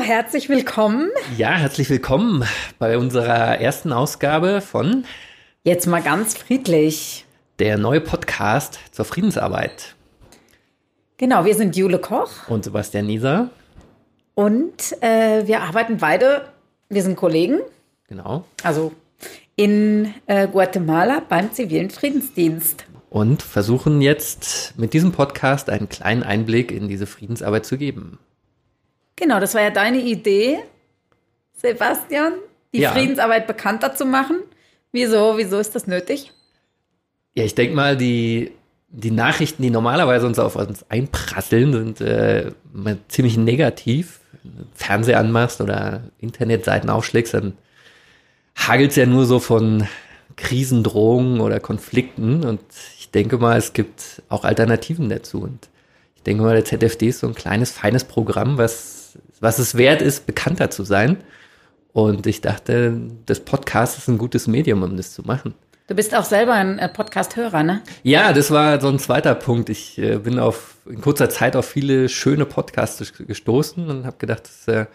Herzlich willkommen. Ja, herzlich willkommen bei unserer ersten Ausgabe von Jetzt mal ganz friedlich. Der neue Podcast zur Friedensarbeit. Genau, wir sind Jule Koch. Und Sebastian Nieser. Und äh, wir arbeiten beide, wir sind Kollegen. Genau. Also in äh, Guatemala beim zivilen Friedensdienst. Und versuchen jetzt mit diesem Podcast einen kleinen Einblick in diese Friedensarbeit zu geben. Genau, das war ja deine Idee, Sebastian, die ja. Friedensarbeit bekannter zu machen. Wieso, wieso ist das nötig? Ja, ich denke mal, die, die Nachrichten, die normalerweise uns auf uns einprasseln, sind äh, ziemlich negativ. Fernseher anmachst oder Internetseiten aufschlägst, dann hagelt es ja nur so von Krisendrohungen oder Konflikten. Und ich denke mal, es gibt auch Alternativen dazu. Und ich denke mal, der ZFD ist so ein kleines, feines Programm, was, was es wert ist, bekannter zu sein. Und ich dachte, das Podcast ist ein gutes Medium, um das zu machen. Du bist auch selber ein äh, Podcast-Hörer, ne? Ja, das war so ein zweiter Punkt. Ich äh, bin auf in kurzer Zeit auf viele schöne Podcasts gestoßen und habe gedacht, das ist ein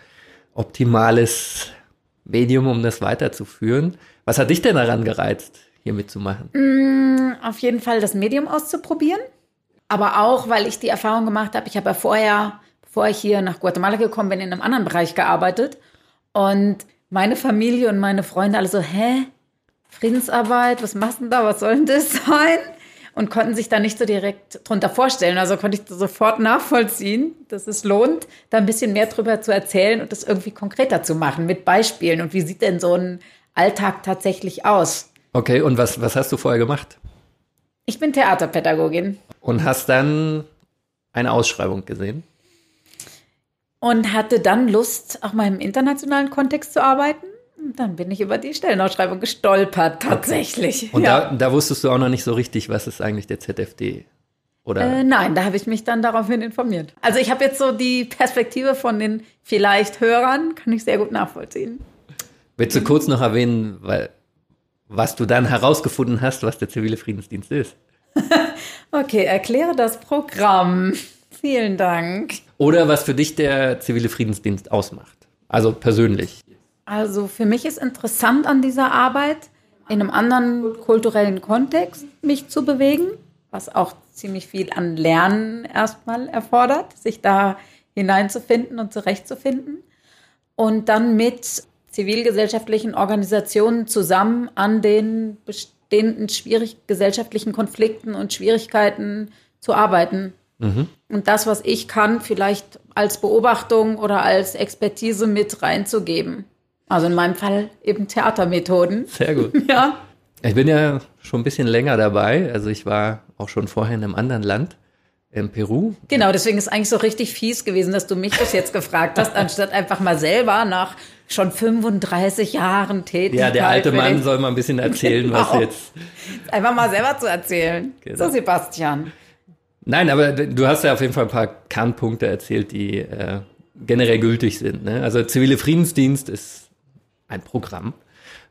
optimales Medium, um das weiterzuführen. Was hat dich denn daran gereizt, hier mitzumachen? Mm, auf jeden Fall das Medium auszuprobieren. Aber auch, weil ich die Erfahrung gemacht habe, ich habe ja vorher, bevor ich hier nach Guatemala gekommen bin, in einem anderen Bereich gearbeitet. Und meine Familie und meine Freunde alle so, hä? Friedensarbeit, was machst du denn da, was soll denn das sein? Und konnten sich da nicht so direkt drunter vorstellen. Also konnte ich sofort nachvollziehen, dass es lohnt, da ein bisschen mehr drüber zu erzählen und das irgendwie konkreter zu machen mit Beispielen. Und wie sieht denn so ein Alltag tatsächlich aus? Okay, und was, was hast du vorher gemacht? Ich bin Theaterpädagogin. Und hast dann eine Ausschreibung gesehen? Und hatte dann Lust, auch mal im internationalen Kontext zu arbeiten dann bin ich über die Stellenausschreibung gestolpert, tatsächlich. Okay. Und ja. da, da, wusstest du auch noch nicht so richtig, was ist eigentlich der ZFD? Oder? Äh, nein, da habe ich mich dann daraufhin informiert. Also ich habe jetzt so die Perspektive von den vielleicht Hörern, kann ich sehr gut nachvollziehen. Willst du kurz noch erwähnen, weil, was du dann herausgefunden hast, was der zivile Friedensdienst ist? okay, erkläre das Programm. Vielen Dank. Oder was für dich der zivile Friedensdienst ausmacht. Also persönlich. Also für mich ist interessant an dieser Arbeit, in einem anderen kulturellen Kontext mich zu bewegen, was auch ziemlich viel an Lernen erstmal erfordert, sich da hineinzufinden und zurechtzufinden. Und dann mit zivilgesellschaftlichen Organisationen zusammen an den bestehenden schwierig gesellschaftlichen Konflikten und Schwierigkeiten zu arbeiten. Mhm. Und das, was ich kann, vielleicht als Beobachtung oder als Expertise mit reinzugeben. Also in meinem Fall eben Theatermethoden. Sehr gut. Ja. Ich bin ja schon ein bisschen länger dabei. Also ich war auch schon vorher in einem anderen Land, in Peru. Genau, deswegen ist eigentlich so richtig fies gewesen, dass du mich das jetzt gefragt hast, anstatt einfach mal selber nach schon 35 Jahren Tätigkeit. Ja, der alte Mann soll mal ein bisschen erzählen, genau. was jetzt. Einfach mal selber zu erzählen. Genau. So, Sebastian. Nein, aber du hast ja auf jeden Fall ein paar Kernpunkte erzählt, die äh, generell gültig sind. Ne? Also zivile Friedensdienst ist ein Programm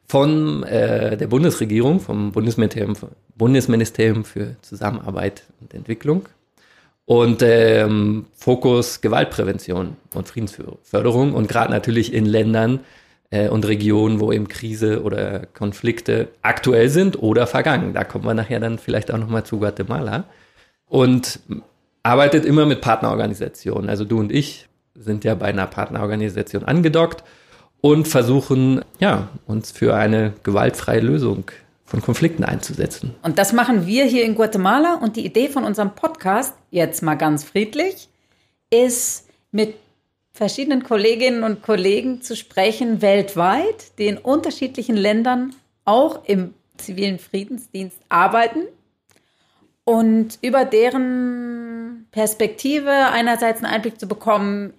von äh, der Bundesregierung, vom Bundesministerium, Bundesministerium für Zusammenarbeit und Entwicklung und ähm, Fokus Gewaltprävention und Friedensförderung und gerade natürlich in Ländern äh, und Regionen, wo eben Krise oder Konflikte aktuell sind oder vergangen. Da kommen wir nachher dann vielleicht auch nochmal zu Guatemala. Und arbeitet immer mit Partnerorganisationen. Also du und ich sind ja bei einer Partnerorganisation angedockt und versuchen, ja, uns für eine gewaltfreie Lösung von Konflikten einzusetzen. Und das machen wir hier in Guatemala. Und die Idee von unserem Podcast, jetzt mal ganz friedlich, ist mit verschiedenen Kolleginnen und Kollegen zu sprechen weltweit, die in unterschiedlichen Ländern auch im zivilen Friedensdienst arbeiten und über deren Perspektive einerseits einen Einblick zu bekommen,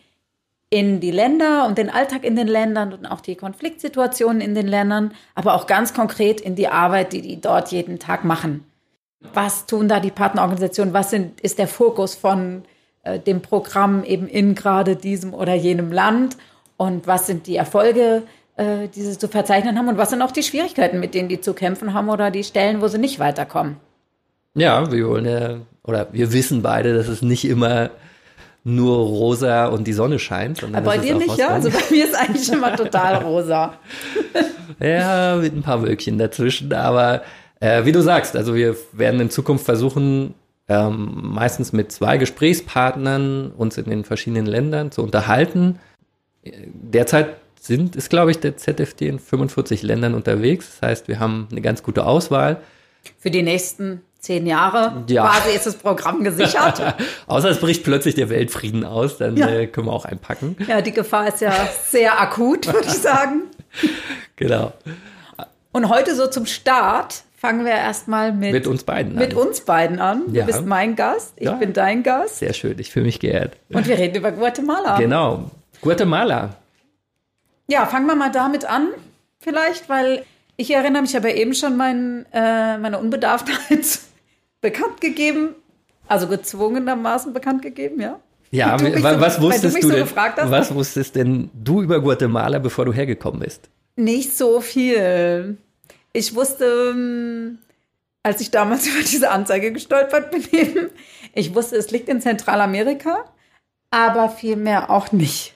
in die Länder und den Alltag in den Ländern und auch die Konfliktsituationen in den Ländern, aber auch ganz konkret in die Arbeit, die die dort jeden Tag machen. Was tun da die Partnerorganisationen? Was sind, ist der Fokus von äh, dem Programm eben in gerade diesem oder jenem Land? Und was sind die Erfolge, äh, die sie zu verzeichnen haben? Und was sind auch die Schwierigkeiten, mit denen die zu kämpfen haben oder die Stellen, wo sie nicht weiterkommen? Ja, wir wollen ja, oder wir wissen beide, dass es nicht immer nur rosa und die Sonne scheint. Aber bei dir nicht, ja? Also bei mir ist eigentlich immer total rosa. ja, mit ein paar Wölkchen dazwischen. Aber äh, wie du sagst, also wir werden in Zukunft versuchen, ähm, meistens mit zwei Gesprächspartnern uns in den verschiedenen Ländern zu unterhalten. Derzeit sind, ist, glaube ich, der ZFD in 45 Ländern unterwegs. Das heißt, wir haben eine ganz gute Auswahl. Für die nächsten zehn Jahre ja. quasi ist das Programm gesichert. Außer es bricht plötzlich der Weltfrieden aus, dann ja. äh, können wir auch einpacken. Ja, die Gefahr ist ja sehr akut, würde ich sagen. Genau. Und heute so zum Start fangen wir erstmal mit, mit uns beiden an. Mit uns beiden an. Ja. Du bist mein Gast, ich bin dein Gast. Sehr schön, ich fühle mich geehrt. Und wir reden über Guatemala. Genau, Guatemala. Ja, fangen wir mal damit an, vielleicht, weil ich erinnere mich aber eben schon mein, äh, meine Unbedarftheit bekannt gegeben, also gezwungenermaßen bekannt gegeben, ja. Ja, du was so, wusstest du, du denn? So was wusstest denn du über Guatemala, bevor du hergekommen bist? Nicht so viel. Ich wusste, ähm, als ich damals über diese Anzeige gestolpert bin, eben, ich wusste, es liegt in Zentralamerika, aber vielmehr auch nicht.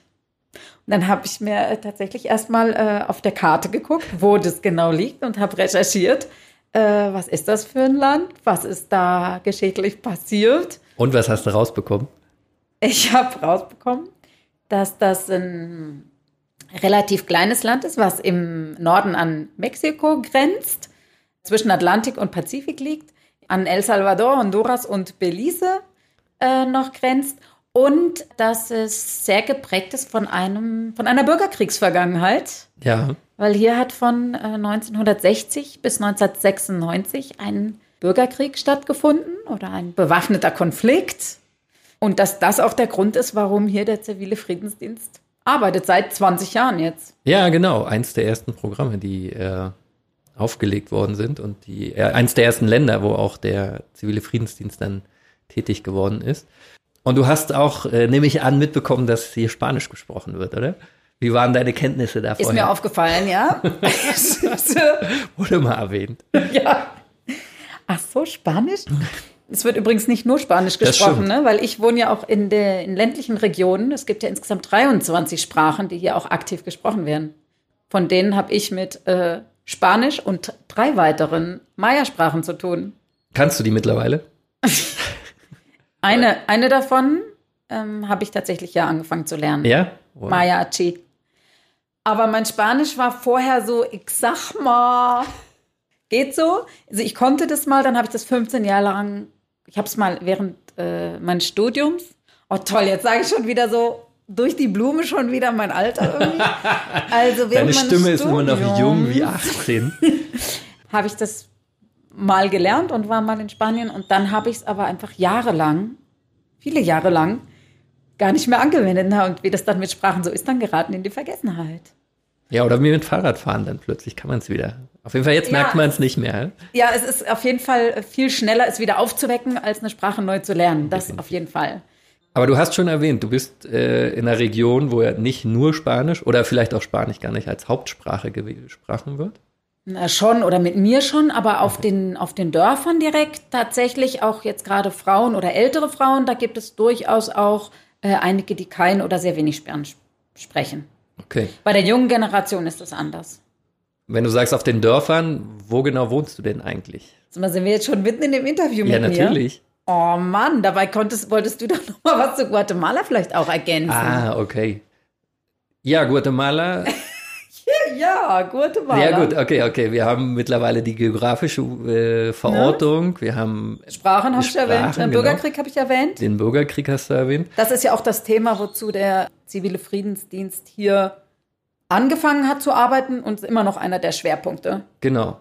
Und dann habe ich mir tatsächlich erstmal äh, auf der Karte geguckt, wo das genau liegt und habe recherchiert, äh, was ist das für ein Land, was ist da geschichtlich passiert. Und was hast du rausbekommen? Ich habe rausbekommen, dass das ein relativ kleines Land ist, was im Norden an Mexiko grenzt, zwischen Atlantik und Pazifik liegt, an El Salvador, Honduras und Belize äh, noch grenzt und dass es sehr geprägt ist von einem von einer Bürgerkriegsvergangenheit. Ja. Weil hier hat von 1960 äh, bis 1996 ein Bürgerkrieg stattgefunden oder ein bewaffneter Konflikt. Und dass das auch der Grund ist, warum hier der zivile Friedensdienst arbeitet, seit 20 Jahren jetzt. Ja, genau. Eins der ersten Programme, die äh, aufgelegt worden sind und die, äh, eins der ersten Länder, wo auch der zivile Friedensdienst dann tätig geworden ist. Und du hast auch, äh, nehme ich an, mitbekommen, dass hier Spanisch gesprochen wird, oder? Wie waren deine Kenntnisse da Ist mir aufgefallen, ja. Wurde mal erwähnt. Ja. Ach so, Spanisch? Es wird übrigens nicht nur Spanisch gesprochen, ne? weil ich wohne ja auch in, der, in ländlichen Regionen. Es gibt ja insgesamt 23 Sprachen, die hier auch aktiv gesprochen werden. Von denen habe ich mit äh, Spanisch und drei weiteren Maya-Sprachen zu tun. Kannst du die mittlerweile? eine, eine davon ähm, habe ich tatsächlich ja angefangen zu lernen. Ja? Wow. Maya Achi. Aber mein Spanisch war vorher so, ich sag mal, geht so. Also ich konnte das mal, dann habe ich das 15 Jahre lang, ich habe es mal während äh, meines Studiums. Oh toll, jetzt sage ich schon wieder so durch die Blume schon wieder mein Alter irgendwie. Also während Deine Stimme ist immer noch jung wie 18. habe ich das mal gelernt und war mal in Spanien und dann habe ich es aber einfach jahrelang, viele Jahre lang, gar nicht mehr angewendet. Na, und wie das dann mit Sprachen so ist, dann geraten in die Vergessenheit. Ja, oder wie mit Fahrradfahren, dann plötzlich kann man es wieder. Auf jeden Fall, jetzt ja, merkt man es nicht mehr. Ja, es ist auf jeden Fall viel schneller, es wieder aufzuwecken, als eine Sprache neu zu lernen. Das Definitiv. auf jeden Fall. Aber du hast schon erwähnt, du bist äh, in einer Region, wo ja nicht nur Spanisch oder vielleicht auch Spanisch gar nicht als Hauptsprache gesprochen wird. Na, schon oder mit mir schon, aber auf den, auf den Dörfern direkt tatsächlich auch jetzt gerade Frauen oder ältere Frauen, da gibt es durchaus auch äh, einige, die kein oder sehr wenig Spanisch sprechen. Okay. Bei der jungen Generation ist das anders. Wenn du sagst auf den Dörfern, wo genau wohnst du denn eigentlich? Sind wir jetzt schon mitten in dem Interview mit mir? Ja, natürlich. Oh Mann, dabei konntest, wolltest du doch noch mal was zu Guatemala vielleicht auch ergänzen. Ah, okay. Ja, Guatemala ja, Guatemala. Ja gut, okay, okay. Wir haben mittlerweile die geografische äh, Verortung. Wir haben Sprachen hast du erwähnt. Den genau. Bürgerkrieg habe ich erwähnt. Den Bürgerkrieg hast du erwähnt. Das ist ja auch das Thema, wozu der zivile Friedensdienst hier angefangen hat zu arbeiten und ist immer noch einer der Schwerpunkte. Genau.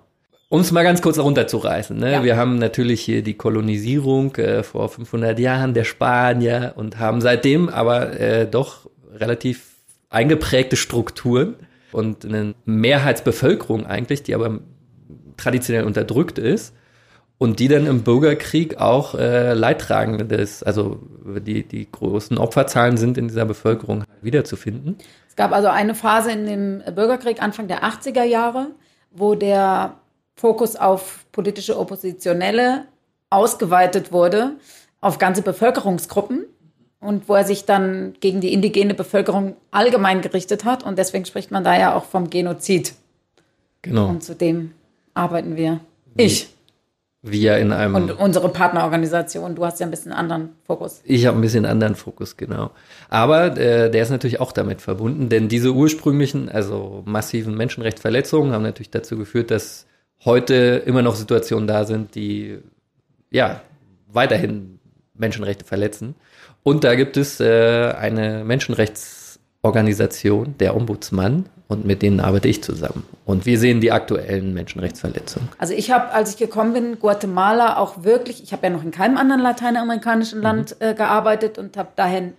Um es mal ganz kurz runterzureißen. Ne? Ja. Wir haben natürlich hier die Kolonisierung äh, vor 500 Jahren der Spanier und haben seitdem aber äh, doch relativ eingeprägte Strukturen und eine Mehrheitsbevölkerung eigentlich, die aber traditionell unterdrückt ist und die dann im Bürgerkrieg auch äh, Leidtragende des, also die, die großen Opferzahlen sind in dieser Bevölkerung wiederzufinden. Es gab also eine Phase in dem Bürgerkrieg Anfang der 80er Jahre, wo der Fokus auf politische Oppositionelle ausgeweitet wurde auf ganze Bevölkerungsgruppen und wo er sich dann gegen die indigene Bevölkerung allgemein gerichtet hat. Und deswegen spricht man da ja auch vom Genozid. Genau. Und zudem arbeiten wir. Ich. Wir in einem. Und unsere Partnerorganisation. Du hast ja ein bisschen anderen Fokus. Ich habe ein bisschen anderen Fokus, genau. Aber äh, der ist natürlich auch damit verbunden, denn diese ursprünglichen, also massiven Menschenrechtsverletzungen haben natürlich dazu geführt, dass heute immer noch Situationen da sind, die ja weiterhin Menschenrechte verletzen. Und da gibt es äh, eine Menschenrechtsorganisation, der Ombudsmann, und mit denen arbeite ich zusammen. Und wir sehen die aktuellen Menschenrechtsverletzungen. Also ich habe, als ich gekommen bin, Guatemala auch wirklich, ich habe ja noch in keinem anderen lateinamerikanischen mhm. Land äh, gearbeitet und habe daher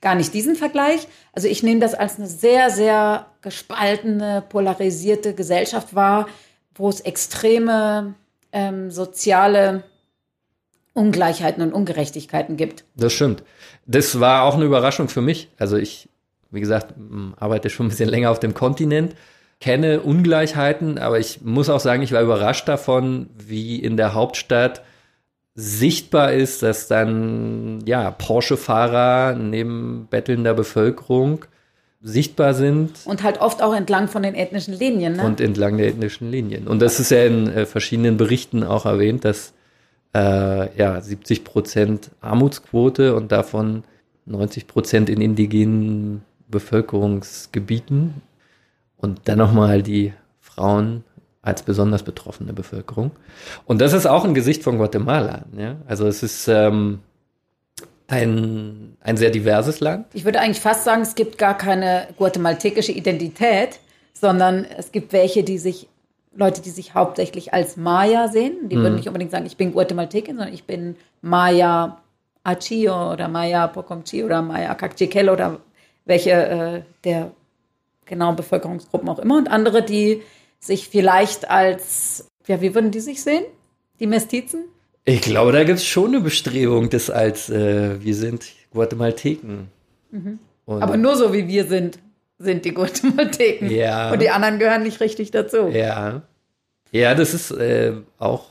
gar nicht diesen Vergleich. Also ich nehme das als eine sehr, sehr gespaltene, polarisierte Gesellschaft wahr, wo es extreme ähm, soziale Ungleichheiten und Ungerechtigkeiten gibt. Das stimmt. Das war auch eine Überraschung für mich. Also ich, wie gesagt, arbeite schon ein bisschen länger auf dem Kontinent, kenne Ungleichheiten, aber ich muss auch sagen, ich war überrascht davon, wie in der Hauptstadt sichtbar ist, dass dann ja Porsche-Fahrer neben bettelnder Bevölkerung sichtbar sind. Und halt oft auch entlang von den ethnischen Linien. Ne? Und entlang der ethnischen Linien. Und das ist ja in äh, verschiedenen Berichten auch erwähnt, dass äh, ja, 70 Prozent Armutsquote und davon 90 Prozent in indigenen Bevölkerungsgebieten und dann nochmal die Frauen als besonders betroffene Bevölkerung. Und das ist auch ein Gesicht von Guatemala. Ja? Also es ist ähm, ein, ein sehr diverses Land. Ich würde eigentlich fast sagen, es gibt gar keine guatemaltekische Identität, sondern es gibt welche, die sich Leute, die sich hauptsächlich als Maya sehen. Die mhm. würden nicht unbedingt sagen, ich bin Guatemaltekin, sondern ich bin Maya Achio oder Maya Pocomchi oder Maya Cacchiquel oder welche äh, der genauen Bevölkerungsgruppen auch immer. Und andere, die sich vielleicht als, ja, wie würden die sich sehen? Die Mestizen? Ich glaube, da gibt es schon eine Bestrebung, das als, äh, wir sind Guatemalteken. Mhm. Aber nur so, wie wir sind sind die Guatemalteken. Ja. Und die anderen gehören nicht richtig dazu. Ja. Ja, das ist äh, auch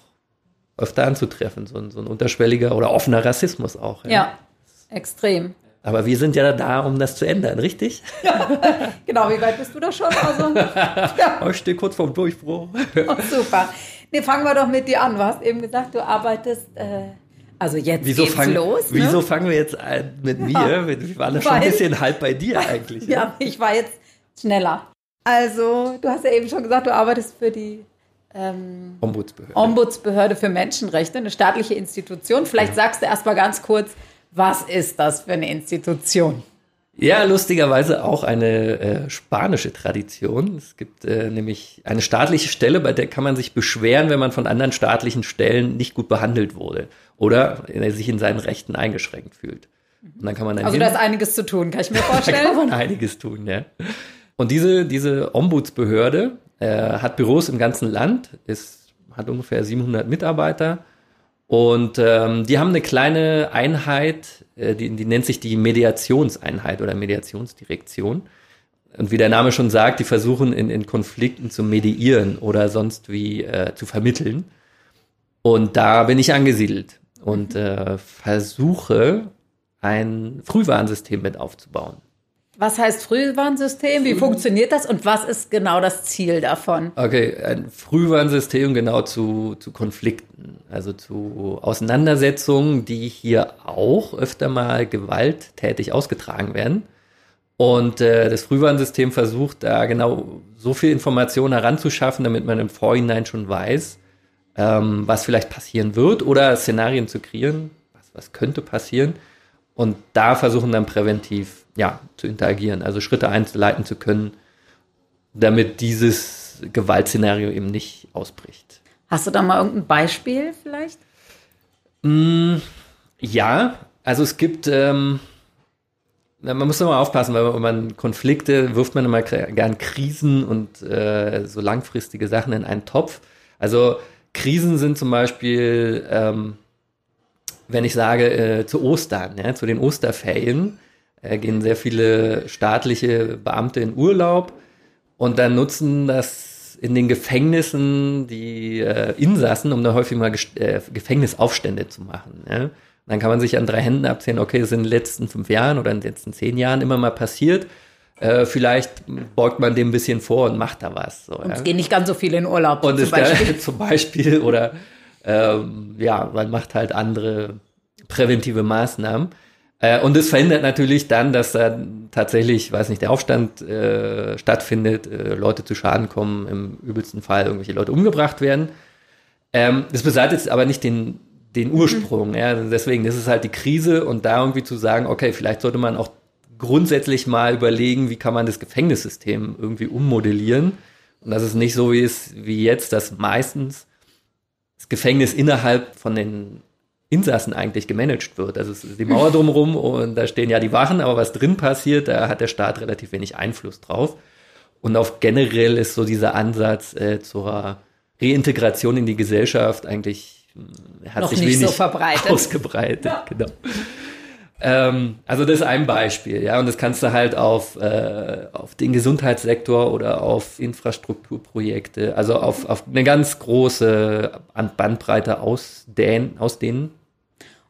öfter anzutreffen, so ein, so ein unterschwelliger oder offener Rassismus auch. Ja, ja extrem. Aber wir sind ja da, um das zu ändern, richtig? Ja, genau, wie weit bist du da schon? Also, ja. Ich stehe kurz vorm Durchbruch. Oh, super. Nee, fangen wir doch mit dir an. Du hast eben gesagt, du arbeitest äh, also jetzt wieso geht's fang, los. Ne? Wieso fangen wir jetzt an mit mir? Wir waren schon ein bisschen halb bei dir eigentlich. Ja, ja, ich war jetzt schneller. Also, du hast ja eben schon gesagt, du arbeitest für die ähm, Ombudsbehörde. Ombudsbehörde für Menschenrechte, eine staatliche Institution. Vielleicht ja. sagst du erst mal ganz kurz, was ist das für eine Institution? Ja, lustigerweise auch eine äh, spanische Tradition. Es gibt äh, nämlich eine staatliche Stelle, bei der kann man sich beschweren, wenn man von anderen staatlichen Stellen nicht gut behandelt wurde oder er sich in seinen Rechten eingeschränkt fühlt. Und dann kann man dann also da ist einiges zu tun, kann ich mir vorstellen. da kann man einiges tun, ja. Und diese, diese Ombudsbehörde äh, hat Büros im ganzen Land, ist, hat ungefähr 700 Mitarbeiter und ähm, die haben eine kleine Einheit, äh, die, die nennt sich die Mediationseinheit oder Mediationsdirektion. Und wie der Name schon sagt, die versuchen in, in Konflikten zu mediieren oder sonst wie äh, zu vermitteln. Und da bin ich angesiedelt und äh, versuche ein Frühwarnsystem mit aufzubauen. Was heißt Frühwarnsystem? Wie funktioniert das und was ist genau das Ziel davon? Okay, ein Frühwarnsystem genau zu, zu Konflikten, also zu Auseinandersetzungen, die hier auch öfter mal gewalttätig ausgetragen werden. Und äh, das Frühwarnsystem versucht da genau so viel Information heranzuschaffen, damit man im Vorhinein schon weiß, ähm, was vielleicht passieren wird oder Szenarien zu kreieren, was, was könnte passieren. Und da versuchen dann präventiv ja, zu interagieren, also Schritte einzuleiten zu können, damit dieses Gewaltszenario eben nicht ausbricht. Hast du da mal irgendein Beispiel vielleicht? Mm, ja, also es gibt ähm, man muss immer aufpassen, weil man Konflikte wirft man immer gern Krisen und äh, so langfristige Sachen in einen Topf. Also Krisen sind zum Beispiel, ähm, wenn ich sage, äh, zu Ostern, ja, zu den Osterferien, äh, gehen sehr viele staatliche Beamte in Urlaub und dann nutzen das in den Gefängnissen die äh, Insassen, um da häufig mal äh, Gefängnisaufstände zu machen. Ja. Dann kann man sich an drei Händen abzählen, okay, das ist in den letzten fünf Jahren oder in den letzten zehn Jahren immer mal passiert. Äh, vielleicht beugt man dem ein bisschen vor und macht da was. So, und es gehen nicht ganz so viele in Urlaub. Und zum Beispiel. zum Beispiel oder ähm, ja, man macht halt andere präventive Maßnahmen. Äh, und es verhindert natürlich dann, dass da tatsächlich, weiß nicht, der Aufstand äh, stattfindet, äh, Leute zu Schaden kommen, im übelsten Fall irgendwelche Leute umgebracht werden. Ähm, das beseitigt aber nicht den den Ursprung. Ja, deswegen, das ist halt die Krise und da irgendwie zu sagen, okay, vielleicht sollte man auch grundsätzlich mal überlegen, wie kann man das Gefängnissystem irgendwie ummodellieren. Und das ist nicht so wie es wie jetzt, dass meistens das Gefängnis innerhalb von den Insassen eigentlich gemanagt wird. Also es ist die Mauer drumherum und da stehen ja die Wachen, aber was drin passiert, da hat der Staat relativ wenig Einfluss drauf. Und auf generell ist so dieser Ansatz äh, zur Reintegration in die Gesellschaft eigentlich hat Noch sich nicht wenig so verbreitet. ausgebreitet. Ja. Genau. Ähm, also das ist ein Beispiel, ja, und das kannst du halt auf, äh, auf den Gesundheitssektor oder auf Infrastrukturprojekte, also auf, auf eine ganz große Bandbreite ausdehnen, ausdehnen.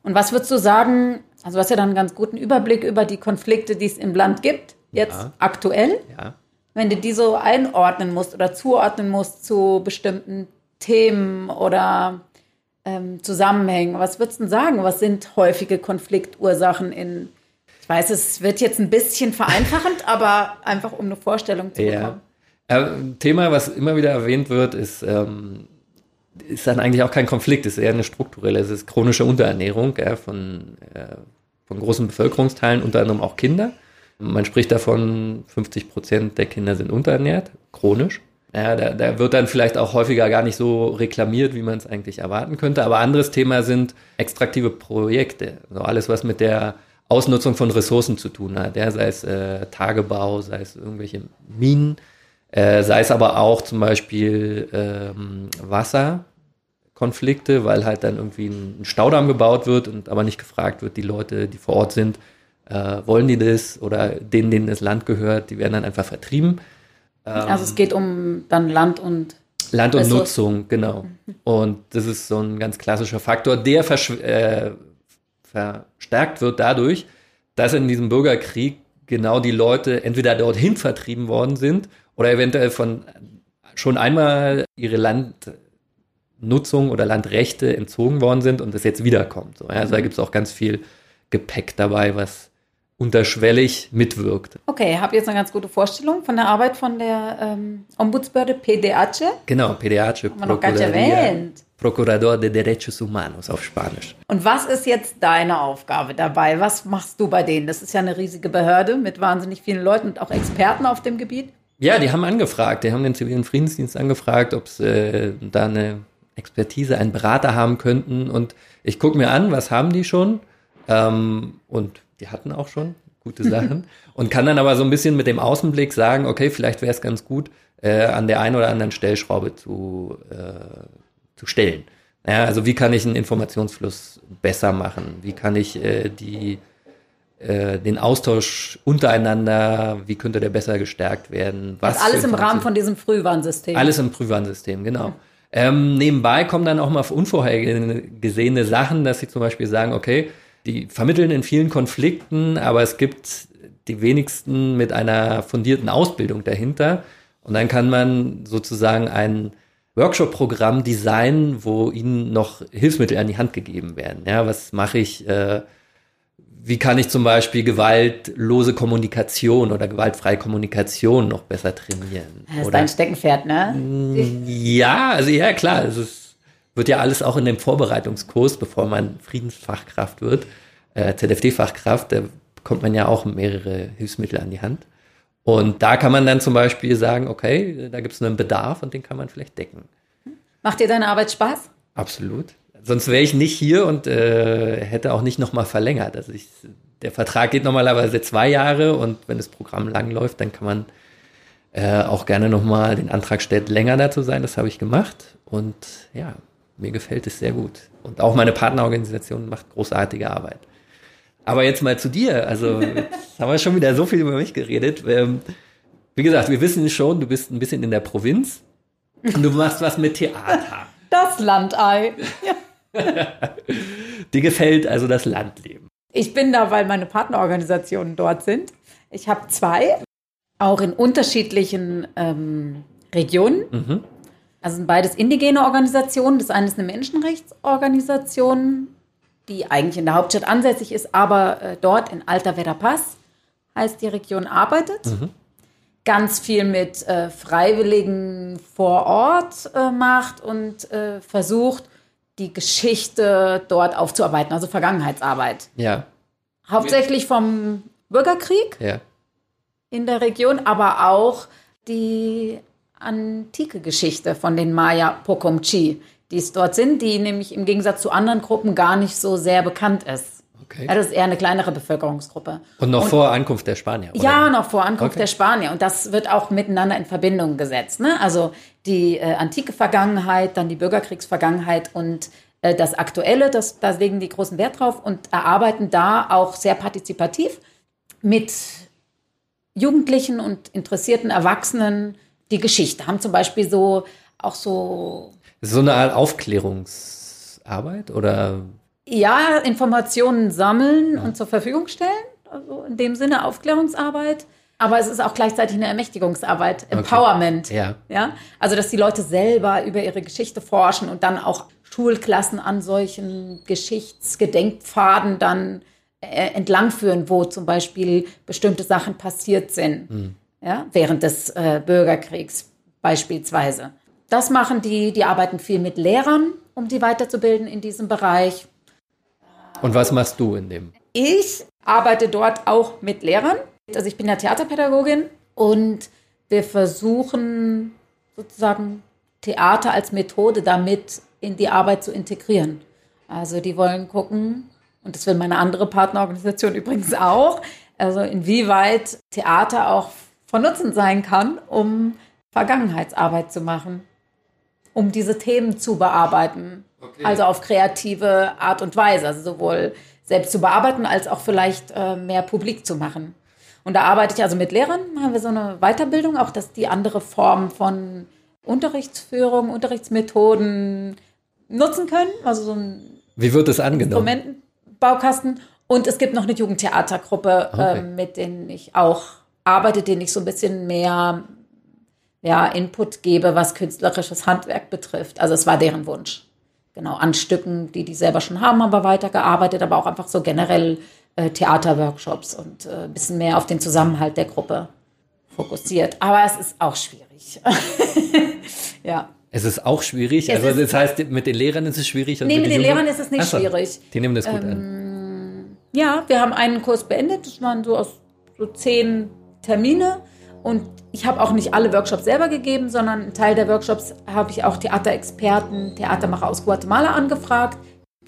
Und was würdest du sagen, also du hast ja dann einen ganz guten Überblick über die Konflikte, die es im Land gibt, jetzt ja. aktuell. Ja. Wenn du die so einordnen musst oder zuordnen musst zu bestimmten Themen oder ähm, Zusammenhängen. Was würdest du denn sagen? Was sind häufige Konfliktursachen in, ich weiß, es wird jetzt ein bisschen vereinfachend, aber einfach um eine Vorstellung zu bekommen. Ja. Ein Thema, was immer wieder erwähnt wird, ist, ähm, ist dann eigentlich auch kein Konflikt, ist eher eine strukturelle, es ist chronische Unterernährung ja, von, äh, von großen Bevölkerungsteilen, unter anderem auch Kinder. Man spricht davon, 50 Prozent der Kinder sind unterernährt, chronisch. Ja, da, da wird dann vielleicht auch häufiger gar nicht so reklamiert, wie man es eigentlich erwarten könnte. Aber anderes Thema sind extraktive Projekte. Also alles, was mit der Ausnutzung von Ressourcen zu tun hat. Ja, sei es äh, Tagebau, sei es irgendwelche Minen, äh, sei es aber auch zum Beispiel ähm, Wasserkonflikte, weil halt dann irgendwie ein Staudamm gebaut wird und aber nicht gefragt wird, die Leute, die vor Ort sind, äh, wollen die das oder denen, denen das Land gehört, die werden dann einfach vertrieben. Also es geht um dann Land und Land und Nutzung, genau. Und das ist so ein ganz klassischer Faktor, der äh, verstärkt wird dadurch, dass in diesem Bürgerkrieg genau die Leute entweder dorthin vertrieben worden sind oder eventuell von schon einmal ihre Landnutzung oder Landrechte entzogen worden sind und es jetzt wiederkommt. Also da gibt es auch ganz viel Gepäck dabei, was unterschwellig mitwirkt. Okay, habe jetzt eine ganz gute Vorstellung von der Arbeit von der ähm, Ombudsbehörde PDH. Genau, PDH. Haben wir noch gar nicht erwähnt. Procurador de Derechos Humanos auf Spanisch. Und was ist jetzt deine Aufgabe dabei? Was machst du bei denen? Das ist ja eine riesige Behörde mit wahnsinnig vielen Leuten und auch Experten auf dem Gebiet. Ja, die haben angefragt, die haben den zivilen Friedensdienst angefragt, ob sie äh, da eine Expertise, einen Berater haben könnten. Und ich gucke mir an, was haben die schon? Ähm, und die hatten auch schon gute Sachen und kann dann aber so ein bisschen mit dem Außenblick sagen, okay, vielleicht wäre es ganz gut, äh, an der einen oder anderen Stellschraube zu, äh, zu stellen. Ja, also wie kann ich einen Informationsfluss besser machen? Wie kann ich äh, die, äh, den Austausch untereinander, wie könnte der besser gestärkt werden? Was das alles im Rahmen von diesem Frühwarnsystem. Alles im Frühwarnsystem, genau. Mhm. Ähm, nebenbei kommen dann auch mal unvorhergesehene Sachen, dass sie zum Beispiel sagen, okay, die vermitteln in vielen Konflikten, aber es gibt die wenigsten mit einer fundierten Ausbildung dahinter. Und dann kann man sozusagen ein Workshop-Programm designen, wo ihnen noch Hilfsmittel an die Hand gegeben werden. Ja, was mache ich? Äh, wie kann ich zum Beispiel gewaltlose Kommunikation oder gewaltfreie Kommunikation noch besser trainieren? Das ist oder, dein Steckenpferd, ne? Ja, also ja, klar. Es ist wird ja alles auch in dem Vorbereitungskurs, bevor man Friedensfachkraft wird, äh, ZFD-Fachkraft, da bekommt man ja auch mehrere Hilfsmittel an die Hand. Und da kann man dann zum Beispiel sagen, okay, da gibt es einen Bedarf und den kann man vielleicht decken. Macht dir deine Arbeit Spaß? Absolut. sonst wäre ich nicht hier und äh, hätte auch nicht nochmal verlängert. Also ich, der Vertrag geht normalerweise zwei Jahre und wenn das Programm lang läuft, dann kann man äh, auch gerne nochmal den Antrag stellt, länger da zu sein. Das habe ich gemacht und ja, mir gefällt es sehr gut. Und auch meine Partnerorganisation macht großartige Arbeit. Aber jetzt mal zu dir. Also jetzt haben wir schon wieder so viel über mich geredet. Ähm, wie gesagt, wir wissen schon, du bist ein bisschen in der Provinz und du machst was mit Theater. Das Landei. Dir gefällt also das Landleben. Ich bin da, weil meine Partnerorganisationen dort sind. Ich habe zwei, auch in unterschiedlichen ähm, Regionen. Mhm. Also sind beides indigene Organisationen. Das eine ist eine Menschenrechtsorganisation, die eigentlich in der Hauptstadt ansässig ist, aber äh, dort in Alta Verapaz heißt die Region arbeitet. Mhm. Ganz viel mit äh, Freiwilligen vor Ort äh, macht und äh, versucht, die Geschichte dort aufzuarbeiten, also Vergangenheitsarbeit. Ja, Hauptsächlich vom Bürgerkrieg ja. in der Region, aber auch die antike Geschichte von den Maya Pokomchi, die es dort sind, die nämlich im Gegensatz zu anderen Gruppen gar nicht so sehr bekannt ist. Okay. Ja, das ist eher eine kleinere Bevölkerungsgruppe. Und noch vor Ankunft der Spanier. oder? Ja, noch vor Ankunft Okay. der Spanier. Und das wird auch miteinander in Verbindung gesetzt. Ne? Also die äh, antike Vergangenheit, dann die Bürgerkriegsvergangenheit und äh, das Aktuelle, das, da legen die großen Wert drauf und erarbeiten da auch sehr partizipativ mit Jugendlichen und interessierten Erwachsenen die Geschichte. Haben zum Beispiel so auch so Ist so eine Art Aufklärungsarbeit oder ja, Informationen sammeln und zur Verfügung stellen. Also in dem Sinne Aufklärungsarbeit. Aber es ist auch gleichzeitig eine Ermächtigungsarbeit, Empowerment. Ja. ja. Also, dass die Leute selber über ihre Geschichte forschen und dann auch Schulklassen an solchen Geschichtsgedenkpfaden dann äh, entlangführen, wo zum Beispiel bestimmte Sachen passiert sind. Ja, während des äh, Bürgerkriegs beispielsweise. Das machen die, die arbeiten viel mit Lehrern, um die weiterzubilden in diesem Bereich. und was machst du in dem? Ich arbeite dort auch mit Lehrern. Also ich bin ja Theaterpädagogin und wir versuchen sozusagen Theater als Methode damit in die Arbeit zu integrieren. Also die wollen gucken, und das will meine andere Partnerorganisation übrigens auch, also inwieweit Theater auch von Nutzen sein kann, um Vergangenheitsarbeit zu machen, um diese Themen zu bearbeiten. Also auf kreative Art und Weise, also sowohl selbst zu bearbeiten, als auch vielleicht äh, mehr publik zu machen. Und da arbeite ich also mit Lehrern, haben wir so eine Weiterbildung, auch dass die andere Formen von Unterrichtsführung, Unterrichtsmethoden nutzen können, also so ein Wie wird es angenommen? Instrumentenbaukasten. Und es gibt noch eine Jugendtheatergruppe, Okay. ähm, mit denen ich auch arbeite, denen ich so ein bisschen mehr ja, Input gebe, was künstlerisches Handwerk betrifft. Also es war deren Wunsch. Genau, an Stücken, die die selber schon haben, haben wir weitergearbeitet, aber auch einfach so generell äh, Theaterworkshops und äh, ein bisschen mehr auf den Zusammenhalt der Gruppe fokussiert. Aber es ist auch schwierig. ja. Es ist auch schwierig. Es also das heißt, mit den Lehrern ist es schwierig. Nee, mit den Jugend- Lehrern ist es nicht so, schwierig. Die nehmen das gut Ähm, an. Ja, wir haben einen Kurs beendet. Das waren so aus so zehn Termine. Und ich habe auch nicht alle Workshops selber gegeben, sondern einen Teil der Workshops habe ich auch Theaterexperten, Theatermacher aus Guatemala angefragt,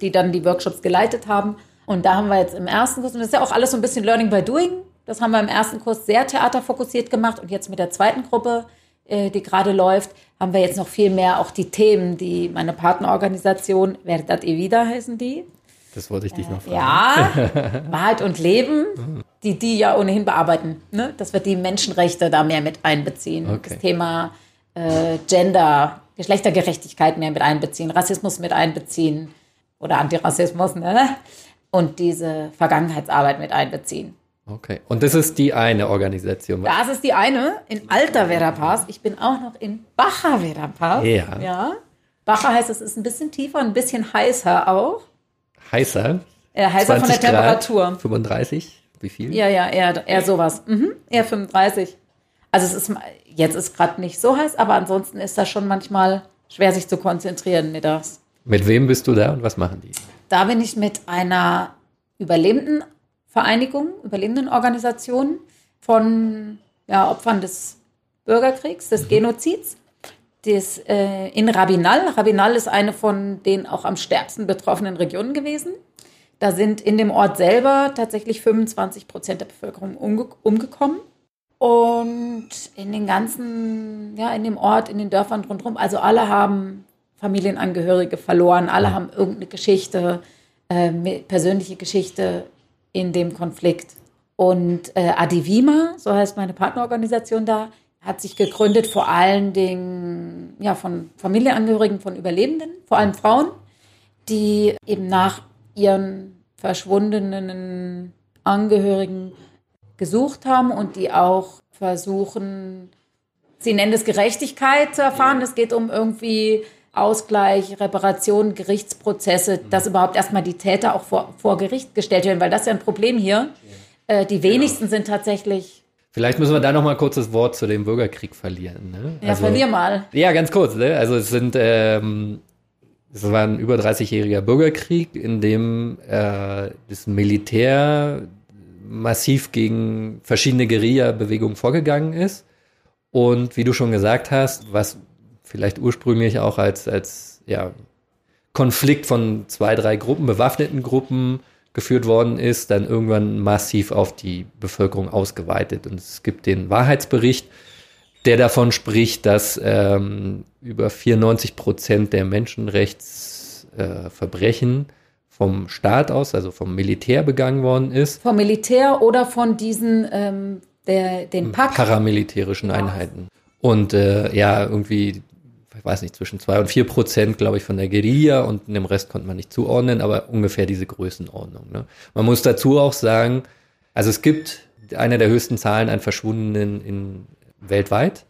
die dann die Workshops geleitet haben. Und da haben wir jetzt im ersten Kurs, und das ist ja auch alles so ein bisschen Learning by Doing, das haben wir im ersten Kurs sehr theaterfokussiert gemacht. Und jetzt mit der zweiten Gruppe, äh, die gerade läuft, haben wir jetzt noch viel mehr auch die Themen, die meine Partnerorganisation, Verdad y Vida heißen die, Das wollte ich dich noch fragen. ja, Wahrheit und Leben, die die ja ohnehin bearbeiten. Ne? Dass wir die Menschenrechte da mehr mit einbeziehen. Okay. Das Thema äh, Gender, Geschlechtergerechtigkeit mehr mit einbeziehen, Rassismus mit einbeziehen oder Antirassismus, ne? Und diese Vergangenheitsarbeit mit einbeziehen. Okay. Und das ist die eine Organisation. Das ist die eine in Alter Verapaz. Ich bin auch noch in Baja Verapaz. Ja. ja. Baja heißt, es ist ein bisschen tiefer, ein bisschen heißer auch. Heißer. Äh, heißer von der 20 Grad, Temperatur. 35. Wie viel? Ja, ja, eher, eher sowas. Mhm, eher 35. Also es ist jetzt ist gerade nicht so heiß, aber ansonsten ist das schon manchmal schwer, sich zu konzentrieren mittags. Mit wem bist du da und was machen die? Da bin ich mit einer Überlebendenvereinigung, Überlebendenorganisation von ja, Opfern des Bürgerkriegs, des Genozids. Das, äh, in Rabinal. Rabinal ist eine von den auch am stärksten betroffenen Regionen gewesen. Da sind in dem Ort selber tatsächlich 25 Prozent der Bevölkerung umge umgekommen. Und in den ganzen, ja, in dem Ort, in den Dörfern rundherum, also alle haben Familienangehörige verloren, alle haben irgendeine Geschichte, äh, persönliche Geschichte in dem Konflikt. Und äh, Adivima, so heißt meine Partnerorganisation da, hat sich gegründet vor allen Dingen ja, von Familienangehörigen von Überlebenden, vor allem Frauen, die eben nach ihren verschwundenen Angehörigen gesucht haben und die auch versuchen, sie nennen es Gerechtigkeit zu erfahren. Es geht um irgendwie Ausgleich, Reparation, Gerichtsprozesse, dass überhaupt erstmal die Täter auch vor, vor Gericht gestellt werden, weil das ist ja ein Problem hier. Äh, die wenigsten sind tatsächlich Vielleicht müssen wir da noch mal kurz das Wort zu dem Bürgerkrieg verlieren. Ne? Ja, also, verlier mal. Ja, ganz kurz. Ne? Also es sind ähm, es war ein über 30-jähriger Bürgerkrieg, in dem äh, das Militär massiv gegen verschiedene Guerilla-Bewegungen vorgegangen ist. Und wie du schon gesagt hast, was vielleicht ursprünglich auch als, als ja, Konflikt von zwei, drei Gruppen, bewaffneten Gruppen geführt worden ist, dann irgendwann massiv auf die Bevölkerung ausgeweitet. Und es gibt den Wahrheitsbericht, der davon spricht, dass ähm, über 94 Prozent der Menschenrechtsverbrechen äh, vom Staat aus, also vom Militär begangen worden ist. Vom Militär oder von diesen ähm, der, den Pak paramilitärischen Einheiten. Und äh, ja, irgendwie, ich weiß nicht, zwischen zwei und vier Prozent, glaube ich, von der Guerilla und dem Rest konnte man nicht zuordnen, aber ungefähr diese Größenordnung. Ne? Man muss dazu auch sagen, also es gibt eine der höchsten Zahlen an Verschwundenen in weltweit.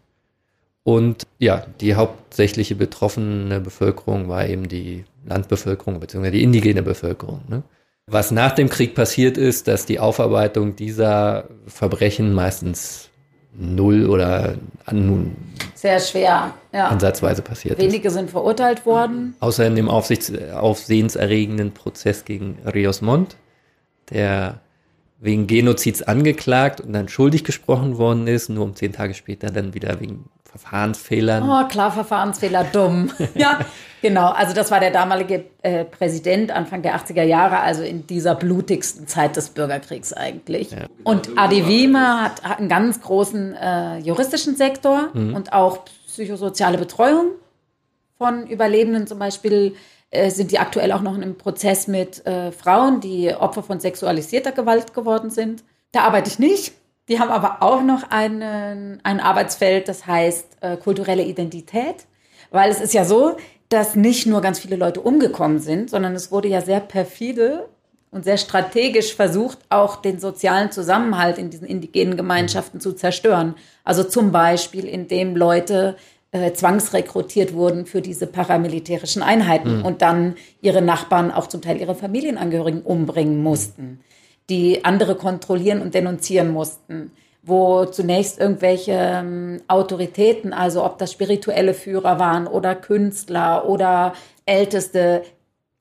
Und ja, die hauptsächliche betroffene Bevölkerung war eben die Landbevölkerung bzw. die indigene Bevölkerung. Ne? Was nach dem Krieg passiert ist, dass die Aufarbeitung dieser Verbrechen meistens null oder an, sehr schwer ja. ansatzweise passiert Wenige ist. sind verurteilt worden. Außer in dem Aufsichts aufsehenserregenden Prozess gegen Rios Montt, der wegen Genozids angeklagt und dann schuldig gesprochen worden ist, nur um zehn Tage später dann wieder wegen Verfahrensfehlern. Oh, klar, Verfahrensfehler, dumm. ja, genau. Also das war der damalige äh, Präsident Anfang der 80er Jahre, also in dieser blutigsten Zeit des Bürgerkriegs eigentlich. Ja. Und Adi Wiemer hat, hat einen ganz großen äh, juristischen Sektor mhm. und auch psychosoziale Betreuung von Überlebenden zum Beispiel äh, sind die aktuell auch noch einem Prozess mit äh, Frauen, die Opfer von sexualisierter Gewalt geworden sind. Da arbeite ich nicht. Die haben aber auch noch einen, ein Arbeitsfeld, das heißt äh, kulturelle Identität. Weil es ist ja so, dass nicht nur ganz viele Leute umgekommen sind, sondern es wurde ja sehr perfide und sehr strategisch versucht, auch den sozialen Zusammenhalt in diesen indigenen Gemeinschaften zu zerstören. Also zum Beispiel, indem Leute äh, zwangsrekrutiert wurden für diese paramilitärischen Einheiten mhm. und dann ihre Nachbarn, auch zum Teil ihre Familienangehörigen umbringen mussten, die andere kontrollieren und denunzieren mussten, wo zunächst irgendwelche ähm, Autoritäten, also ob das spirituelle Führer waren oder Künstler oder Älteste,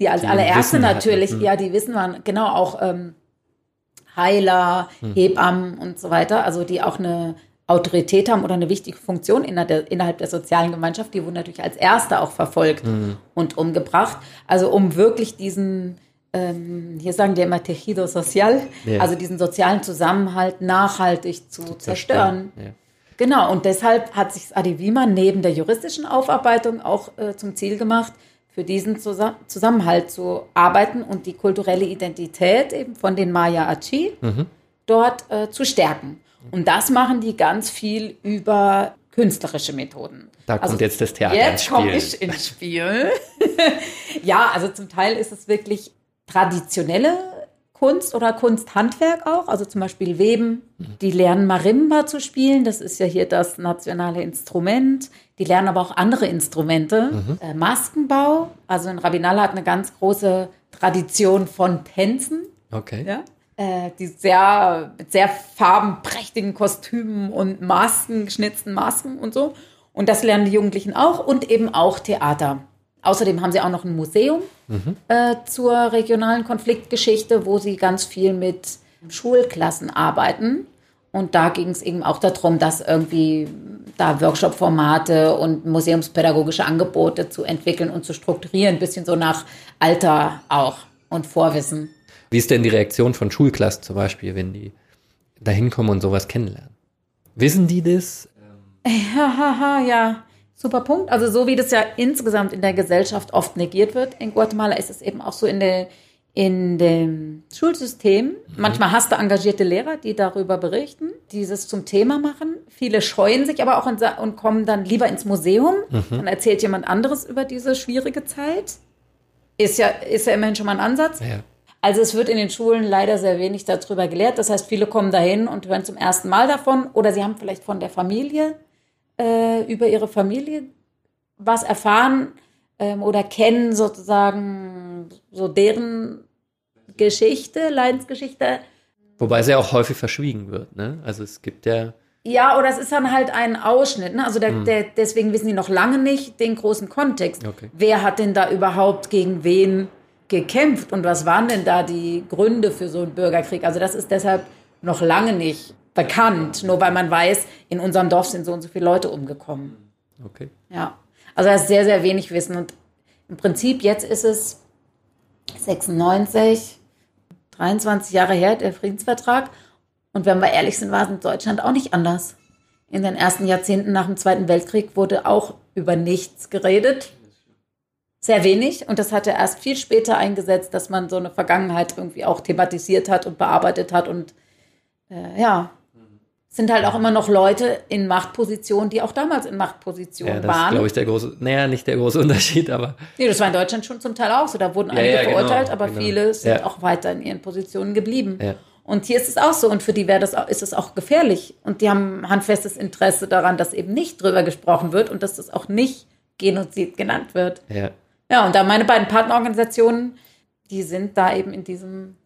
die als die allererste natürlich, hatten. ja, die wissen waren, genau auch ähm, Heiler, hm. Hebammen und so weiter, also die auch eine Autorität haben oder eine wichtige Funktion innerhalb der sozialen Gemeinschaft, die wurden natürlich als Erste auch verfolgt mhm. und umgebracht. Also um wirklich diesen, ähm, hier sagen die immer Tejido Social, ja. also diesen sozialen Zusammenhalt nachhaltig zu, zu zerstören. Ja. Genau, und deshalb hat sich Adivima neben der juristischen Aufarbeitung auch äh, zum Ziel gemacht, für diesen Zusammenhalt zu arbeiten und die kulturelle Identität eben von den Maya Achi mhm. dort äh, zu stärken. Und das machen die ganz viel über künstlerische Methoden. Da kommt also, jetzt das Theater jetzt ins Spiel. komme ich ins Spiel. ja, also zum Teil ist es wirklich traditionelle Kunst oder Kunsthandwerk auch, also zum Beispiel Weben. Die lernen Marimba zu spielen, das ist ja hier das nationale Instrument. Die lernen aber auch andere Instrumente. Mhm. Äh, Maskenbau, also in Rabinal hat eine ganz große Tradition von Tänzen. Okay. Ja? Äh, die sehr, mit sehr farbenprächtigen Kostümen und Masken, geschnitzten Masken und so. Und das lernen die Jugendlichen auch und eben auch Theater. Außerdem haben sie auch noch ein Museum mhm. äh, zur regionalen Konfliktgeschichte, wo sie ganz viel mit Schulklassen arbeiten Und da ging es eben auch darum, dass irgendwie da Workshop-Formate und museumspädagogische Angebote zu entwickeln und zu strukturieren, ein bisschen so nach Alter auch und Vorwissen. Wie ist denn die Reaktion von Schulklassen zum Beispiel, wenn die da hinkommen und sowas kennenlernen? Wissen die das? Ja, ja, super Punkt. Also so wie das ja insgesamt in der Gesellschaft oft negiert wird, in Guatemala ist es eben auch so in der in dem Schulsystem. Mhm. Manchmal hast du engagierte Lehrer, die darüber berichten, dieses zum Thema machen. Viele scheuen sich aber auch und kommen dann lieber ins Museum. Mhm. Dann erzählt jemand anderes über diese schwierige Zeit. Ist ja, ist ja immerhin schon mal ein Ansatz. Ja. Also es wird in den Schulen leider sehr wenig darüber gelehrt. Das heißt, viele kommen dahin und hören zum ersten Mal davon oder sie haben vielleicht von der Familie äh, über ihre Familie was erfahren ähm, oder kennen sozusagen so deren Geschichte, Leidensgeschichte. Wobei sie auch häufig verschwiegen wird, ne? Also es gibt ja. Ja, oder es ist dann halt ein Ausschnitt, ne? Also der, hm. der, deswegen wissen die noch lange nicht den großen Kontext. Okay. Wer hat denn da überhaupt gegen wen gekämpft und was waren denn da die Gründe für so einen Bürgerkrieg? Also das ist deshalb noch lange nicht bekannt, nur weil man weiß, in unserem Dorf sind so und so viele Leute umgekommen. Okay. Ja. Also da ist sehr, sehr wenig Wissen. Und im Prinzip, jetzt ist es 96, 23 Jahre her, der Friedensvertrag. Und wenn wir ehrlich sind, war es in Deutschland auch nicht anders. In den ersten Jahrzehnten nach dem Zweiten Weltkrieg wurde auch über nichts geredet. Sehr wenig. Und das hatte erst viel später eingesetzt, dass man so eine Vergangenheit irgendwie auch thematisiert hat und bearbeitet hat. Und äh, ja, sind halt auch immer noch Leute in Machtpositionen, die auch damals in Machtpositionen ja, das waren. Das ist, glaube ich, der große, naja, nicht der große Unterschied, aber. Nee, das war in Deutschland schon zum Teil auch so. Da wurden ja, einige ja, genau, verurteilt, aber genau. viele sind auch weiter in ihren Positionen geblieben. Und hier ist es auch so. Und für die wäre das, ist es auch gefährlich. Und die haben handfestes Interesse daran, dass eben nicht drüber gesprochen wird und dass das auch nicht Genozid genannt wird. Ja. Ja, und da meine beiden Partnerorganisationen, die sind da eben in diesem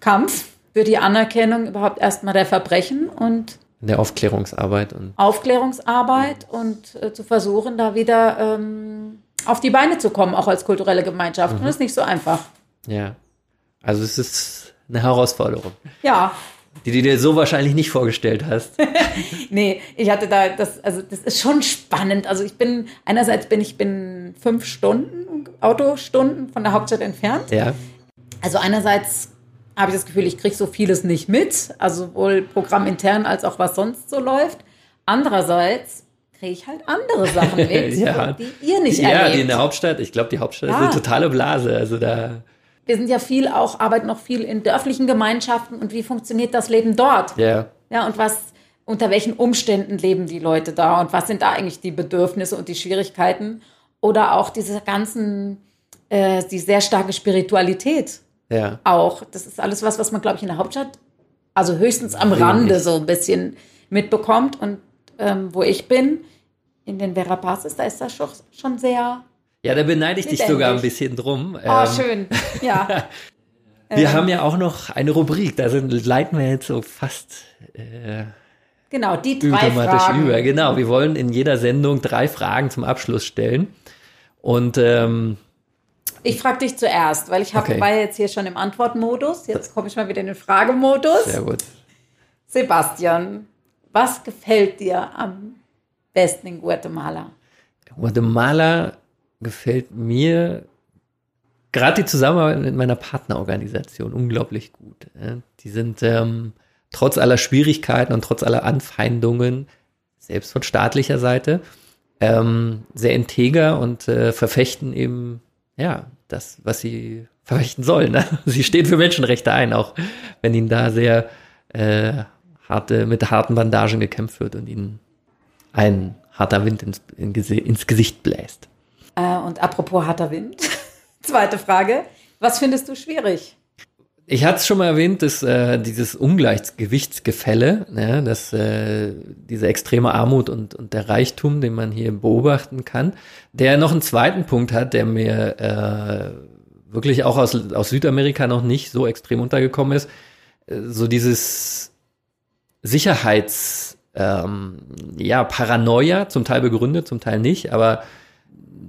Kampf für die Anerkennung überhaupt erstmal der Verbrechen und der Aufklärungsarbeit und Aufklärungsarbeit und äh, zu versuchen, da wieder ähm, auf die Beine zu kommen, auch als kulturelle Gemeinschaft. Mhm. Und das ist nicht so einfach. Ja. Also es ist eine Herausforderung. Ja. Die du dir so wahrscheinlich nicht vorgestellt hast. nee, ich hatte da, das, also das ist schon spannend. Also ich bin, einerseits bin ich bin fünf Stunden, Autostunden von der Hauptstadt entfernt. Ja. Also einerseits habe ich das Gefühl, ich kriege so vieles nicht mit, also sowohl programmintern als auch was sonst so läuft. Andererseits kriege ich halt andere Sachen mit, ja. die ihr nicht ja, erlebt. Ja, die in der Hauptstadt, ich glaube, die Hauptstadt ja. ist eine totale Blase, also da... Wir sind ja viel auch, arbeiten noch viel in dörflichen Gemeinschaften und wie funktioniert das Leben dort? Ja. Ja, und was, unter welchen Umständen leben die Leute da und was sind da eigentlich die Bedürfnisse und die Schwierigkeiten? Oder auch diese ganzen, äh, die sehr starke Spiritualität ja. auch. Das ist alles was, was man, glaube ich, in der Hauptstadt, also höchstens am Rande so ein bisschen mitbekommt. Und ähm, wo ich bin, in den Verapazes, da ist das schon, schon sehr. Ja, da beneide ich dich sogar ein bisschen drum. Oh, ähm, schön. Ja. wir ähm, haben ja auch noch eine Rubrik, da sind, leiten wir jetzt so fast. Äh, genau, die drei Fragen. über. Genau, wir wollen in jeder Sendung drei Fragen zum Abschluss stellen. Und ähm, ich frage dich zuerst, weil ich hab, okay. war jetzt hier schon im Antwortmodus. Jetzt komme ich mal wieder in den Fragemodus. Sehr gut. Sebastian, was gefällt dir am besten in Guatemala? Guatemala gefällt mir gerade die Zusammenarbeit mit meiner Partnerorganisation unglaublich gut. Die sind ähm, trotz aller Schwierigkeiten und trotz aller Anfeindungen, selbst von staatlicher Seite, ähm, sehr integer und äh, verfechten eben ja, das, was sie verfechten sollen. Ne? Sie stehen für Menschenrechte ein, auch wenn ihnen da sehr äh, harte, mit harten Bandagen gekämpft wird und ihnen ein harter Wind ins, in, ins Gesicht bläst. Äh, und apropos harter Wind, zweite Frage. Was findest du schwierig? Ich hatte es schon mal erwähnt, dass äh, dieses Ungleichgewichtsgefälle, ja, dass äh, diese extreme Armut und, und der Reichtum, den man hier beobachten kann, der noch einen zweiten Punkt hat, der mir äh, wirklich auch aus, aus Südamerika noch nicht so extrem untergekommen ist, äh, so dieses Sicherheits, ähm, ja, Paranoia, zum Teil begründet, zum Teil nicht, aber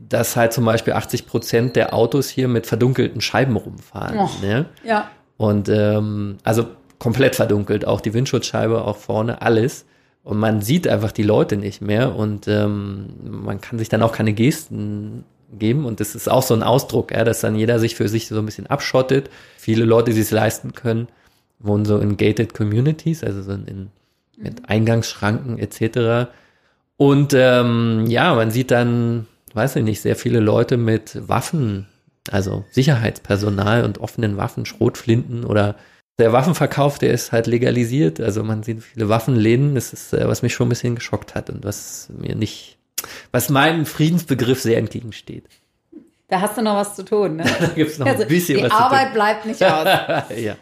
dass halt zum Beispiel 80 Prozent der Autos hier mit verdunkelten Scheiben rumfahren. Oh, ne? Ja. Und ähm, also komplett verdunkelt, auch die Windschutzscheibe, auch vorne, alles. Und man sieht einfach die Leute nicht mehr und ähm, man kann sich dann auch keine Gesten geben. Und das ist auch so ein Ausdruck, ja, dass dann jeder sich für sich so ein bisschen abschottet. Viele Leute, die es leisten können, wohnen so in gated communities, also so in, mit Eingangsschranken etc. Und ähm, ja, man sieht dann, weiß ich nicht, sehr viele Leute mit Waffen, also Sicherheitspersonal und offenen Waffen, Schrotflinten oder der Waffenverkauf, der ist halt legalisiert. Also man sieht viele Waffenläden. Das ist, äh, was mich schon ein bisschen geschockt hat und was mir nicht, was meinem Friedensbegriff sehr entgegensteht. Da hast du noch was zu tun, ne? da gibt's noch Also, ein bisschen die was Arbeit zu tun. bleibt nicht aus. ja.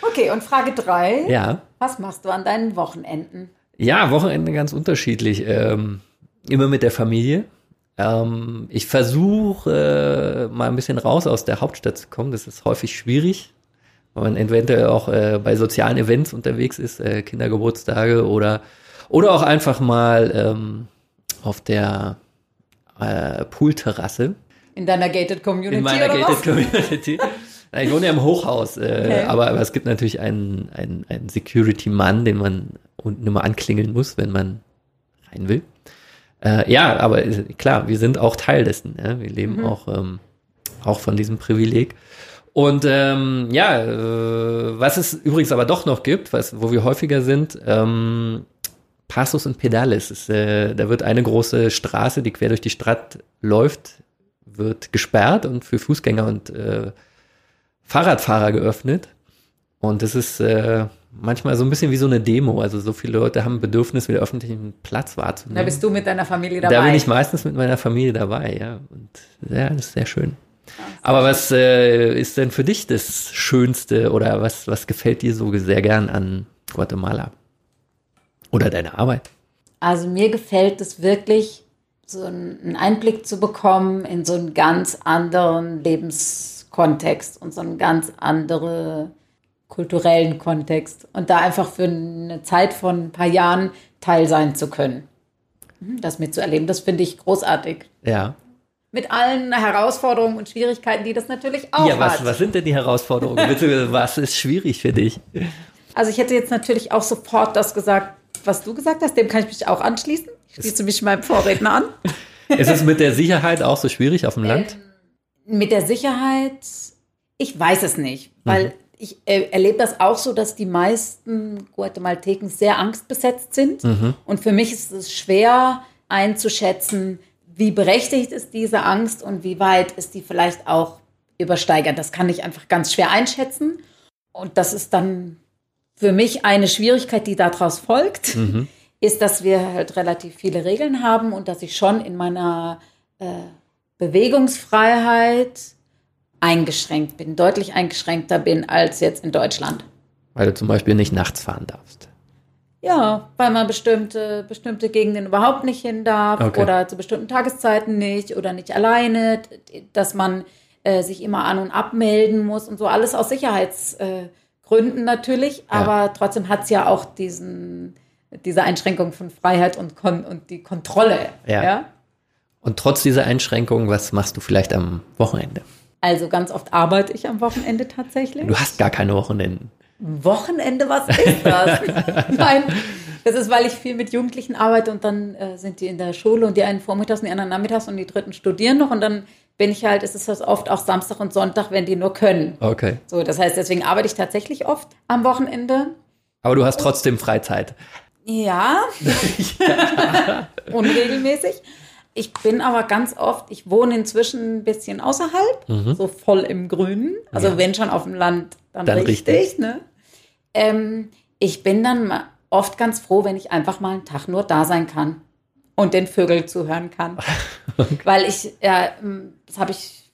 Okay, und Frage drei. ja. Was machst du an deinen Wochenenden? Ja, Wochenende ganz unterschiedlich. Ähm, immer mit der Familie. Ähm, ich versuche äh, mal ein bisschen raus aus der Hauptstadt zu kommen. Das ist häufig schwierig, weil man eventuell auch äh, bei sozialen Events unterwegs ist, äh, Kindergeburtstage oder oder auch einfach mal ähm, auf der äh, Poolterrasse In deiner gated Community in meiner gated was? Community. Ich wohne ja im Hochhaus, äh, Okay. aber, aber es gibt natürlich einen, einen, einen Security-Mann, den man unten immer anklingeln muss, wenn man rein will. Äh, ja, aber äh, klar, wir sind auch Teil dessen. Ja? Wir leben Mhm. auch, ähm, auch von diesem Privileg. Und ähm, ja, äh, was es übrigens aber doch noch gibt, was, wo wir häufiger sind, ähm, Passus und Pedales. Ist, äh, da wird eine große Straße, die quer durch die Stadt läuft, wird gesperrt und für Fußgänger und äh, Fahrradfahrer geöffnet. Und das ist äh, manchmal so ein bisschen wie so eine Demo. Also so viele Leute haben ein Bedürfnis, wieder öffentlichen Platz Da wahrzunehmen. bist du mit deiner Familie dabei. Da bin ich meistens mit meiner Familie dabei, ja. Und ja, das ist sehr schön. Aber was äh, ist denn für dich das Schönste oder was, was gefällt dir so sehr gern an Guatemala? Oder deine Arbeit? Also mir gefällt es wirklich, so einen Einblick zu bekommen in so einen ganz anderen Lebenskontext und so einen ganz anderen kulturellen Kontext und da einfach für eine Zeit von ein paar Jahren Teil sein zu können. Mhm, Das mitzuerleben, das finde ich großartig. Ja. Mit allen Herausforderungen und Schwierigkeiten, die das natürlich auch ja, was, hat. was sind denn die Herausforderungen? Beziehungsweise was ist schwierig für dich? Also ich hätte jetzt natürlich auch sofort das gesagt, was du gesagt hast, dem kann ich mich auch anschließen. Ich schließe mich meinem Vorredner an. Ist es mit der Sicherheit auch so schwierig auf dem Land? Mit der Sicherheit, ich weiß es nicht, weil ich äh, erlebe das auch so, dass die meisten Guatemalteken sehr angstbesetzt sind. Und für mich ist es schwer einzuschätzen, wie berechtigt ist diese Angst und wie weit ist die vielleicht auch übersteigert. Das kann ich einfach ganz schwer einschätzen. Und das ist dann für mich eine Schwierigkeit, die daraus folgt, ist, dass wir halt relativ viele Regeln haben und dass ich schon in meiner äh, Bewegungsfreiheit eingeschränkt bin, deutlich eingeschränkter bin als jetzt in Deutschland. Weil du zum Beispiel nicht nachts fahren darfst. Ja, weil man bestimmte, bestimmte Gegenden überhaupt nicht hin darf Okay. oder zu bestimmten Tageszeiten nicht oder nicht alleine, dass man äh, sich immer an- und abmelden muss und so alles aus Sicherheitsgründen äh, natürlich, aber trotzdem hat es ja auch diesen, diese Einschränkung von Freiheit und, Kon und die Kontrolle. Ja. ja? Und trotz dieser Einschränkungen, was machst du vielleicht am Wochenende? Also ganz oft arbeite ich am Wochenende tatsächlich. Du hast gar keine Wochenenden. Wochenende, was ist das? Nein, das ist, weil ich viel mit Jugendlichen arbeite und dann äh, sind die in der Schule und die einen vormittags und die anderen nachmittags und die dritten studieren noch und dann bin ich halt, ist es das oft auch Samstag und Sonntag, wenn die nur können. Okay. So, das heißt, deswegen arbeite ich tatsächlich oft am Wochenende. Aber du hast trotzdem Freizeit. Ja, unregelmäßig. Ich bin aber ganz oft, ich wohne inzwischen ein bisschen außerhalb, so voll im Grünen. Also Ja. wenn schon auf dem Land, dann, Dann richtig. richtig. Ne? Ähm, ich bin dann oft ganz froh, wenn ich einfach mal einen Tag nur da sein kann und den Vögeln zuhören kann. Weil ich, ja, ähm, das habe ich,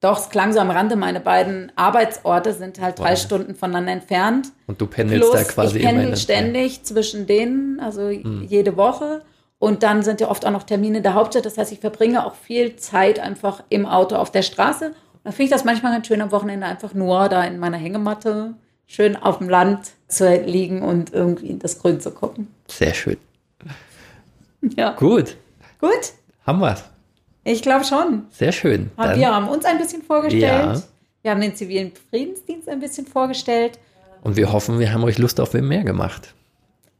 doch, es klang so am Rande, meine beiden Arbeitsorte sind halt drei Wow. Stunden voneinander entfernt. Und du pendelst Plus, da quasi ich pendel ständig zwischen denen, also Hm. jede Woche. Und dann sind ja oft auch noch Termine in der Hauptstadt. Das heißt, ich verbringe auch viel Zeit einfach im Auto auf der Straße. Und dann finde ich das manchmal ganz schön am Wochenende einfach nur da in meiner Hängematte schön auf dem Land zu liegen und irgendwie in das Grün zu gucken. Sehr schön. Ja. Gut. Gut, Haben wir's. ich glaube schon. Sehr schön. Dann- Wir haben uns ein bisschen vorgestellt. Ja. Wir haben den zivilen Friedensdienst ein bisschen vorgestellt. Und wir hoffen, wir haben euch Lust auf mehr gemacht.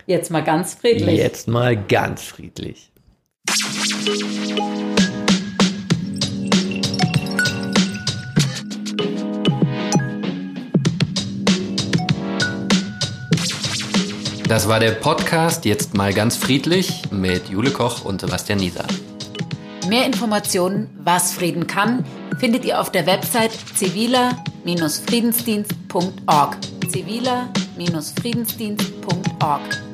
Jetzt mal ganz friedlich. Jetzt mal ganz friedlich. Das war der Podcast Jetzt mal ganz friedlich mit Jule Koch und Sebastian Nieser. Mehr Informationen, was Frieden kann, findet ihr auf der Website ziviler-friedensdienst.org. ziviler-friedensdienst.org